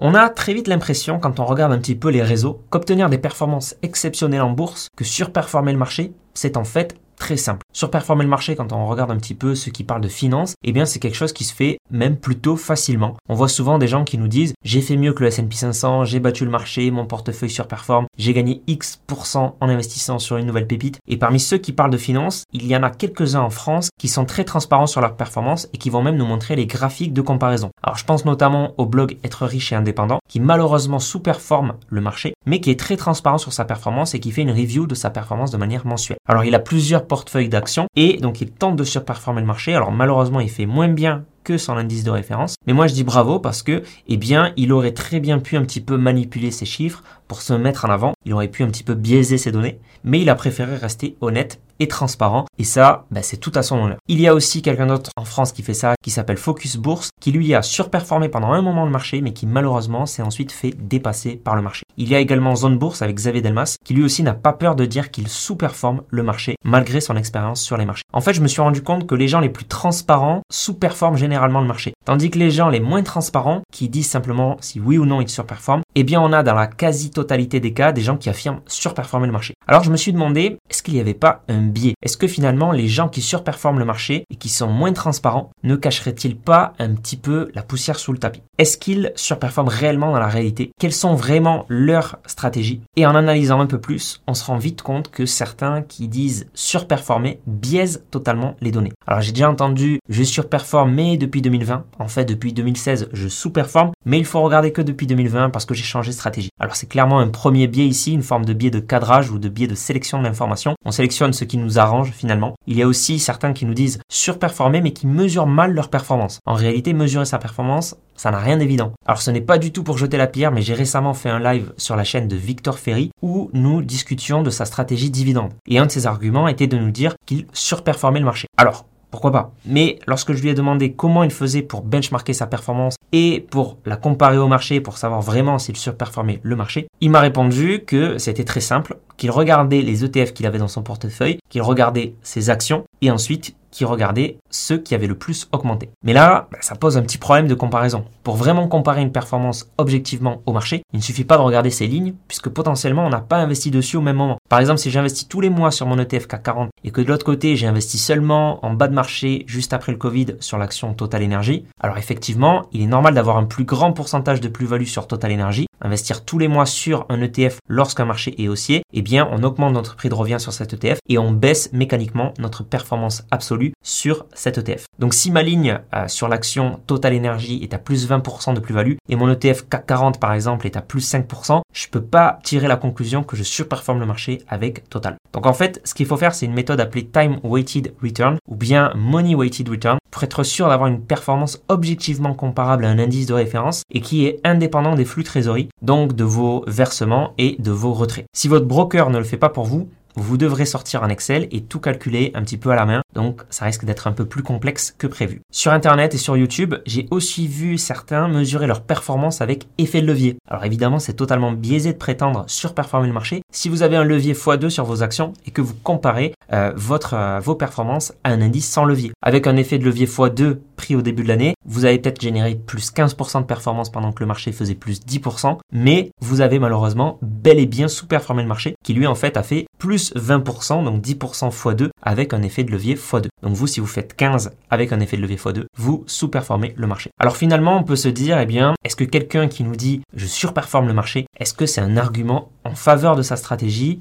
On a très vite l'impression, quand on regarde un petit peu les réseaux, qu'obtenir des performances exceptionnelles en bourse, que surperformer le marché, c'est en fait très simple. Surperformer le marché, quand on regarde un petit peu ceux qui parlent de finance, eh bien c'est quelque chose qui se fait même plutôt facilement. On voit souvent des gens qui nous disent j'ai fait mieux que le S&P 500, j'ai battu le marché, mon portefeuille surperforme, j'ai gagné X% en investissant sur une nouvelle pépite. Et parmi ceux qui parlent de finance, il y en a quelques-uns en France qui sont très transparents sur leur performance et qui vont même nous montrer les graphiques de comparaison. Alors je pense notamment au blog Être riche et indépendant qui malheureusement sous-performe le marché mais qui est très transparent sur sa performance et qui fait une review de sa performance de manière mensuelle. Alors il a plusieurs portefeuille d'actions et donc il tente de surperformer le marché. Alors malheureusement, il fait moins bien que son indice de référence. Mais moi, je dis bravo parce que, eh bien, il aurait très bien pu un petit peu manipuler ses chiffres pour se mettre en avant. Il aurait pu un petit peu biaiser ses données, mais il a préféré rester honnête et transparent. Et ça, bah, c'est tout à son honneur. Il y a aussi quelqu'un d'autre en France qui fait ça, qui s'appelle Focus Bourse, qui lui a surperformé pendant un moment le marché, mais qui malheureusement s'est ensuite fait dépasser par le marché. Il y a également Zone Bourse avec Xavier Delmas, qui lui aussi n'a pas peur de dire qu'il sous-performe le marché, malgré son expérience sur les marchés. En fait, je me suis rendu compte que les gens les plus transparents sous-performent généralement le marché. Tandis que les gens les moins transparents, qui disent simplement si oui ou non ils surperforment, eh bien on a dans la quasi-totalité des cas des gens qui affirment surperformer le marché. Alors je me suis demandé, est-ce qu'il n'y avait pas un biais Est-ce que finalement les gens qui surperforment le marché et qui sont moins transparents ne cacheraient-ils pas un petit peu la poussière sous le tapis? Est-ce qu'ils surperforment réellement dans la réalité? Quelles sont vraiment leurs stratégies? Et en analysant un peu plus, on se rend vite compte que certains qui disent surperformer biaisent totalement les données. Alors j'ai déjà entendu je surperforme mais depuis 2020. En fait depuis 2016 je sous-performe mais il faut regarder que depuis 2020 parce que j'ai changé de stratégie. Alors c'est clairement un premier biais ici, une forme de biais de cadrage ou de biais de sélection de l'information. On sélectionne ce qui nous arrange finalement. Il y a aussi certains qui nous disent surperformer mais qui mesurent mal leur performance. En réalité, mesurer sa performance, ça n'a rien d'évident. Alors ce n'est pas du tout pour jeter la pierre, mais j'ai récemment fait un live sur la chaîne de Victor Ferry où nous discutions de sa stratégie dividende. Et un de ses arguments était de nous dire qu'il surperformait le marché. Alors, pourquoi pas. Mais lorsque je lui ai demandé comment il faisait pour benchmarker sa performance et pour la comparer au marché pour savoir vraiment s'il surperformait le marché, il m'a répondu que c'était très simple, qu'il regardait les ETF qu'il avait dans son portefeuille, qu'il regardait ses actions et ensuite qui regardait ceux qui avaient le plus augmenté. Mais là, bah, ça pose un petit problème de comparaison. Pour vraiment comparer une performance objectivement au marché, il ne suffit pas de regarder ces lignes, puisque potentiellement on n'a pas investi dessus au même moment. Par exemple, si j'investis tous les mois sur mon ETF CAC 40 et que de l'autre côté j'ai investi seulement en bas de marché juste après le Covid sur l'action Total Energy, alors effectivement, il est normal d'avoir un plus grand pourcentage de plus-value sur Total Energy. Investir tous les mois sur un ETF lorsqu'un marché est haussier, eh bien on augmente notre prix de revient sur cet ETF et on baisse mécaniquement notre performance absolue sur cet ETF. Donc si ma ligne euh, sur l'action Total Energy est à plus 20% de plus-value et mon ETF CAC 40 par exemple est à plus 5%, je peux pas tirer la conclusion que je surperforme le marché avec Total. Donc en fait, ce qu'il faut faire, c'est une méthode appelée Time Weighted Return ou bien Money Weighted Return pour être sûr d'avoir une performance objectivement comparable à un indice de référence et qui est indépendant des flux trésorerie, donc de vos versements et de vos retraits. Si votre broker ne le fait pas pour vous, vous devrez sortir un Excel et tout calculer un petit peu à la main. Donc ça risque d'être un peu plus complexe que prévu. Sur Internet et sur YouTube, j'ai aussi vu certains mesurer leur performance avec effet de levier. Alors évidemment, c'est totalement biaisé de prétendre surperformer le marché. Si vous avez un levier x2 sur vos actions et que vous comparez euh, votre, euh, vos performances à un indice sans levier. Avec un effet de levier x2 pris au début de l'année, vous avez peut-être généré plus 15% de performance pendant que le marché faisait plus 10%, mais vous avez malheureusement bel et bien sous-performé le marché qui lui en fait a fait plus 20%, donc 10% x2 avec un effet de levier x2. Donc vous, si vous faites 15 avec un effet de levier x2, vous sous-performez le marché. Alors finalement, on peut se dire, eh bien, est-ce que quelqu'un qui nous dit je surperforme le marché, est-ce que c'est un argument en faveur de sa stratégie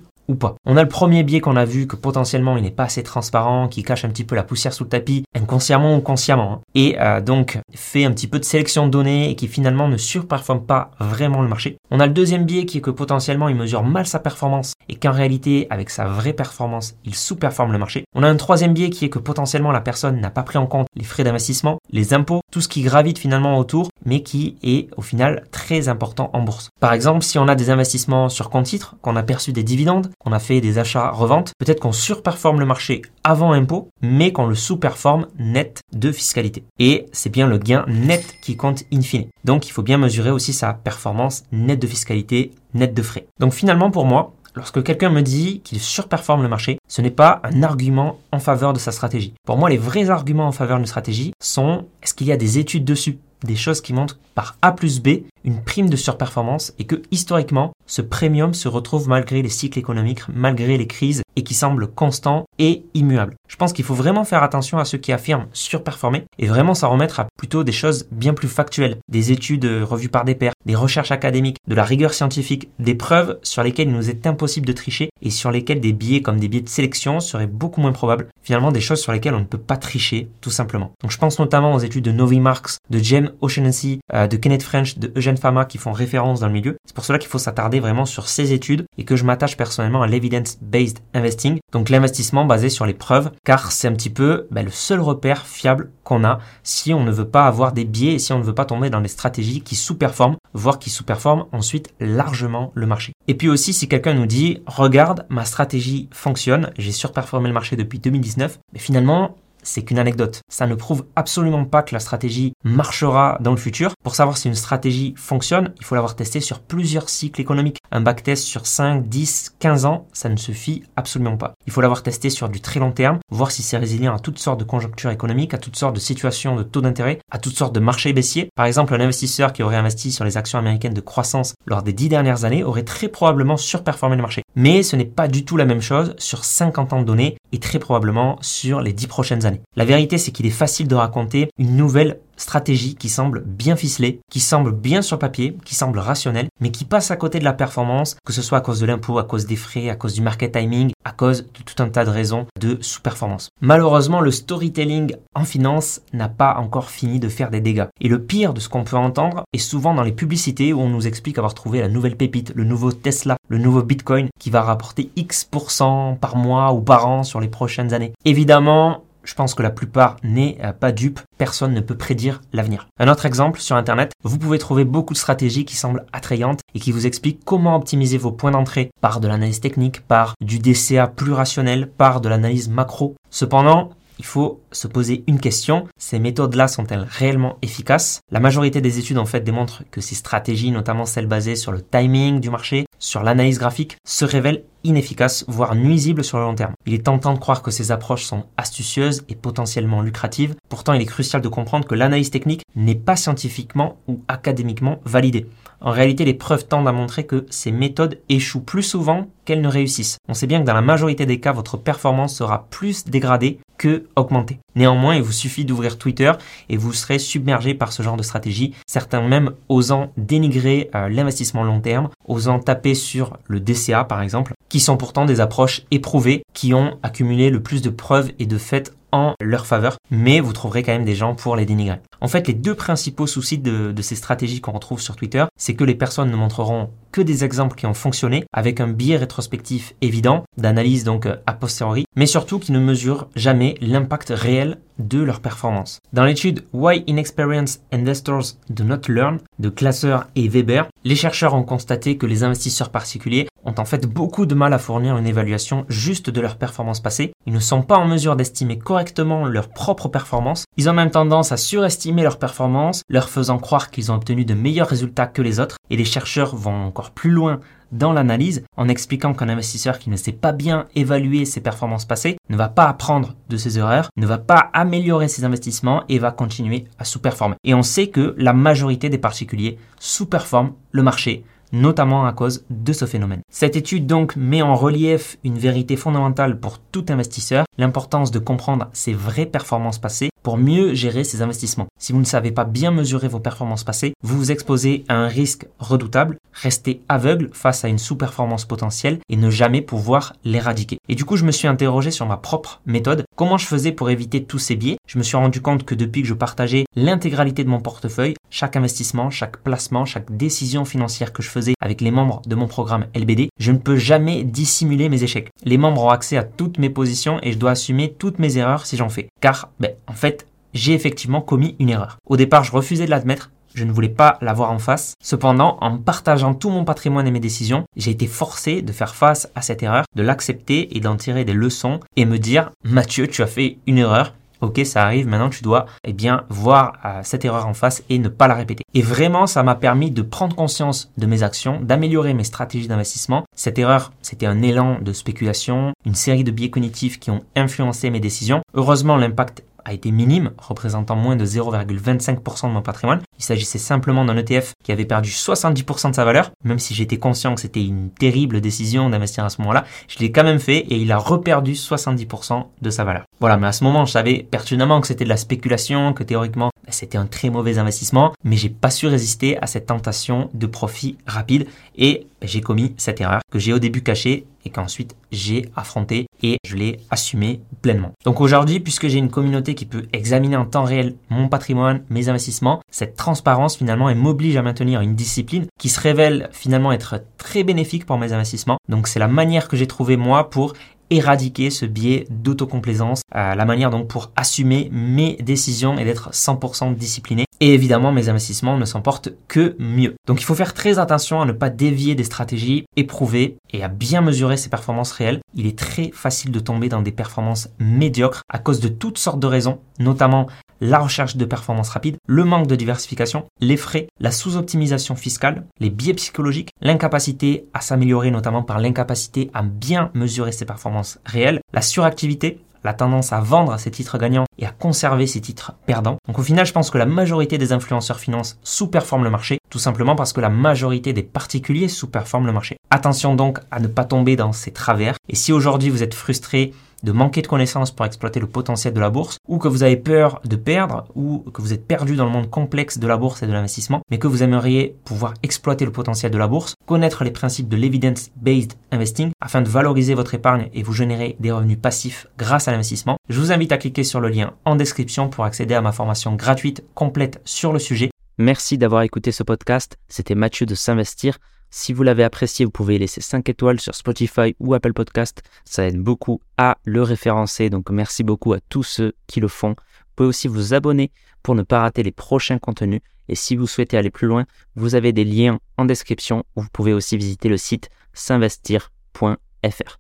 On a le premier biais qu'on a vu que potentiellement il n'est pas assez transparent, qui cache un petit peu la poussière sous le tapis, inconsciemment ou consciemment, hein. et euh, donc fait un petit peu de sélection de données et qui finalement ne surperforme pas vraiment le marché. On a le deuxième biais qui est que potentiellement il mesure mal sa performance et qu'en réalité avec sa vraie performance il sous-performe le marché. On a un troisième biais qui est que potentiellement la personne n'a pas pris en compte les frais d'investissement, les impôts, tout ce qui gravite finalement autour, mais qui est au final très important en bourse. Par exemple, si on a des investissements sur compte titre, qu'on a perçu des dividendes, on a fait des achats-reventes, peut-être qu'on surperforme le marché avant impôt, mais qu'on le sous-performe net de fiscalité. Et c'est bien le gain net qui compte in fine. Donc il faut bien mesurer aussi sa performance nette de fiscalité, nette de frais. Donc finalement pour moi, Lorsque quelqu'un me dit qu'il surperforme le marché, ce n'est pas un argument en faveur de sa stratégie. Pour moi, les vrais arguments en faveur d'une stratégie sont est-ce qu'il y a des études dessus? Des choses qui montrent par A plus B une prime de surperformance et que historiquement, ce premium se retrouve malgré les cycles économiques, malgré les crises et qui semble constant et immuable. Je pense qu'il faut vraiment faire attention à ceux qui affirment surperformer et vraiment s'en remettre à plutôt des choses bien plus factuelles, des études revues par des pairs, des recherches académiques, de la rigueur scientifique, des preuves sur lesquelles il nous est impossible de tricher et sur lesquelles des biais comme des biais de sélection seraient beaucoup moins probables. Finalement, des choses sur lesquelles on ne peut pas tricher, tout simplement. Donc je pense notamment aux études de Novi Marks, de James O'Shaughnessy, euh, de Kenneth French, de Eugene Fama qui font référence dans le milieu. C'est pour cela qu'il faut s'attarder vraiment sur ces études et que je m'attache personnellement à l'evidence-based investing, donc l'investissement basé sur les preuves, car c'est un petit peu ben, le seul repère fiable qu'on a si on ne veut pas avoir des biais et si on ne veut pas tomber dans des stratégies qui sous-performent, voire qui sous-performent ensuite largement le marché. Et puis aussi, si quelqu'un nous dit, regarde, ma stratégie fonctionne, j'ai surperformé le marché depuis 2019, mais finalement, c'est qu'une anecdote. Ça ne prouve absolument pas que la stratégie marchera dans le futur. Pour savoir si une stratégie fonctionne, il faut l'avoir testée sur plusieurs cycles économiques. Un backtest sur 5, 10, 15 ans, ça ne suffit absolument pas. Il faut l'avoir testé sur du très long terme, voir si c'est résilient à toutes sortes de conjonctures économiques, à toutes sortes de situations de taux d'intérêt, à toutes sortes de marchés baissiers. Par exemple, un investisseur qui aurait investi sur les actions américaines de croissance lors des 10 dernières années aurait très probablement surperformé le marché. Mais ce n'est pas du tout la même chose sur 50 ans de données et très probablement sur les 10 prochaines années. La vérité, c'est qu'il est facile de raconter une nouvelle stratégie qui semble bien ficelée, qui semble bien sur papier, qui semble rationnelle, mais qui passe à côté de la performance, que ce soit à cause de l'impôt, à cause des frais, à cause du market timing, à cause de tout un tas de raisons de sous-performance. Malheureusement, le storytelling en finance n'a pas encore fini de faire des dégâts. Et le pire de ce qu'on peut entendre est souvent dans les publicités où on nous explique avoir trouvé la nouvelle pépite, le nouveau Tesla, le nouveau Bitcoin qui va rapporter X% par mois ou par an sur les prochaines années. Évidemment, je pense que la plupart n'est euh, pas dupe, personne ne peut prédire l'avenir. Un autre exemple, sur Internet, vous pouvez trouver beaucoup de stratégies qui semblent attrayantes et qui vous expliquent comment optimiser vos points d'entrée par de l'analyse technique, par du DCA plus rationnel, par de l'analyse macro. Cependant, il faut se poser une question. Ces méthodes-là sont-elles réellement efficaces? La majorité des études en fait démontrent que ces stratégies, notamment celles basées sur le timing du marché, sur l'analyse graphique, se révèlent inefficaces, voire nuisibles sur le long terme. Il est tentant de croire que ces approches sont astucieuses et potentiellement lucratives. Pourtant, il est crucial de comprendre que l'analyse technique n'est pas scientifiquement ou académiquement validée. En réalité, les preuves tendent à montrer que ces méthodes échouent plus souvent qu'elles ne réussissent. On sait bien que dans la majorité des cas, votre performance sera plus dégradée que augmentée. Néanmoins, il vous suffit d'ouvrir Twitter et vous serez submergé par ce genre de stratégie, certains même osant dénigrer euh, l'investissement long terme, osant taper sur le DCA par exemple, qui sont pourtant des approches éprouvées, qui ont accumulé le plus de preuves et de faits en leur faveur, mais vous trouverez quand même des gens pour les dénigrer. En fait, les deux principaux soucis de, ces stratégies qu'on retrouve sur Twitter, c'est que les personnes ne montreront que des exemples qui ont fonctionné avec un biais rétrospectif évident, d'analyse donc a posteriori, mais surtout qui ne mesurent jamais l'impact réel de leur performance. Dans l'étude Why Inexperienced Investors Do Not Learn de Klasser et Weber, les chercheurs ont constaté que les investisseurs particuliers ont en fait beaucoup de mal à fournir une évaluation juste de leur performance passée. Ils ne sont pas en mesure d'estimer correctement leur propre performance. Ils ont même tendance à surestimer leur performance, leur faisant croire qu'ils ont obtenu de meilleurs résultats que les autres. Et les chercheurs vont encore plus loin dans l'analyse en expliquant qu'un investisseur qui ne sait pas bien évaluer ses performances passées ne va pas apprendre de ses erreurs, ne va pas améliorer ses investissements et va continuer à sous-performer. Et on sait que la majorité des particuliers sous-performent le marché notamment à cause de ce phénomène. Cette étude donc met en relief une vérité fondamentale pour tout investisseur, l'importance de comprendre ses vraies performances passées pour mieux gérer ses investissements. Si vous ne savez pas bien mesurer vos performances passées, vous vous exposez à un risque redoutable, rester aveugle face à une sous-performance potentielle et ne jamais pouvoir l'éradiquer. Et du coup, je me suis interrogé sur ma propre méthode, comment je faisais pour éviter tous ces biais? Je me suis rendu compte que depuis que je partageais l'intégralité de mon portefeuille, chaque investissement, chaque placement, chaque décision financière que je faisais avec les membres de mon programme LBD, je ne peux jamais dissimuler mes échecs. Les membres ont accès à toutes mes positions et je dois assumer toutes mes erreurs si j'en fais. Car, ben, en fait, j'ai effectivement commis une erreur. Au départ, je refusais de l'admettre, je ne voulais pas l'avoir en face. Cependant, en partageant tout mon patrimoine et mes décisions, j'ai été forcé de faire face à cette erreur, de l'accepter et d'en tirer des leçons et me dire, Mathieu, tu as fait une erreur, Ok, ça arrive, maintenant tu dois eh bien voir euh, cette erreur en face et ne pas la répéter. Et vraiment, ça m'a permis de prendre conscience de mes actions, d'améliorer mes stratégies d'investissement. Cette erreur, c'était un élan de spéculation, une série de biais cognitifs qui ont influencé mes décisions. Heureusement, l'impact a été minime, représentant moins de 0,25% de mon patrimoine. Il s'agissait simplement d'un ETF qui avait perdu 70% de sa valeur, même si j'étais conscient que c'était une terrible décision d'investir à ce moment-là, je l'ai quand même fait et il a reperdu 70% de sa valeur. Voilà, mais à ce moment, je savais pertinemment que c'était de la spéculation, que théoriquement, ben, c'était un très mauvais investissement, mais j'ai pas su résister à cette tentation de profit rapide et ben, j'ai commis cette erreur que j'ai au début cachée et qu'ensuite j'ai affronté et je l'ai assumé pleinement. Donc aujourd'hui, puisque j'ai une communauté qui peut examiner en temps réel mon patrimoine, mes investissements, cette transparence finalement elle m'oblige à maintenir une discipline qui se révèle finalement être très bénéfique pour mes investissements. Donc c'est la manière que j'ai trouvé moi pour éradiquer ce biais d'autocomplaisance, euh, la manière donc pour assumer mes décisions et d'être 100% discipliné. Et évidemment, mes investissements ne s'en portent que mieux. Donc il faut faire très attention à ne pas dévier des stratégies éprouvées et à bien mesurer ses performances réelles. Il est très facile de tomber dans des performances médiocres à cause de toutes sortes de raisons, notamment la recherche de performances rapides, le manque de diversification, les frais, la sous-optimisation fiscale, les biais psychologiques, l'incapacité à s'améliorer notamment par l'incapacité à bien mesurer ses performances réelles, la suractivité, la tendance à vendre ses titres gagnants et à conserver ses titres perdants. Donc au final, je pense que la majorité des influenceurs finance sous-performent le marché, tout simplement parce que la majorité des particuliers sous-performent le marché. Attention donc à ne pas tomber dans ces travers. Et si aujourd'hui vous êtes frustré de manquer de connaissances pour exploiter le potentiel de la bourse, ou que vous avez peur de perdre, ou que vous êtes perdu dans le monde complexe de la bourse et de l'investissement, mais que vous aimeriez pouvoir exploiter le potentiel de la bourse, connaître les principes de l'evidence-based investing afin de valoriser votre épargne et vous générer des revenus passifs grâce à l'investissement, je vous invite à cliquer sur le lien en description pour accéder à ma formation gratuite complète sur le sujet. Merci d'avoir écouté ce podcast. C'était Mathieu de S'investir. Si vous l'avez apprécié, vous pouvez laisser 5 étoiles sur Spotify ou Apple Podcast. Ça aide beaucoup à le référencer. Donc merci beaucoup à tous ceux qui le font. Vous pouvez aussi vous abonner pour ne pas rater les prochains contenus. Et si vous souhaitez aller plus loin, vous avez des liens en description vous pouvez aussi visiter le site s'investir.fr.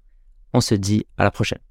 On se dit à la prochaine.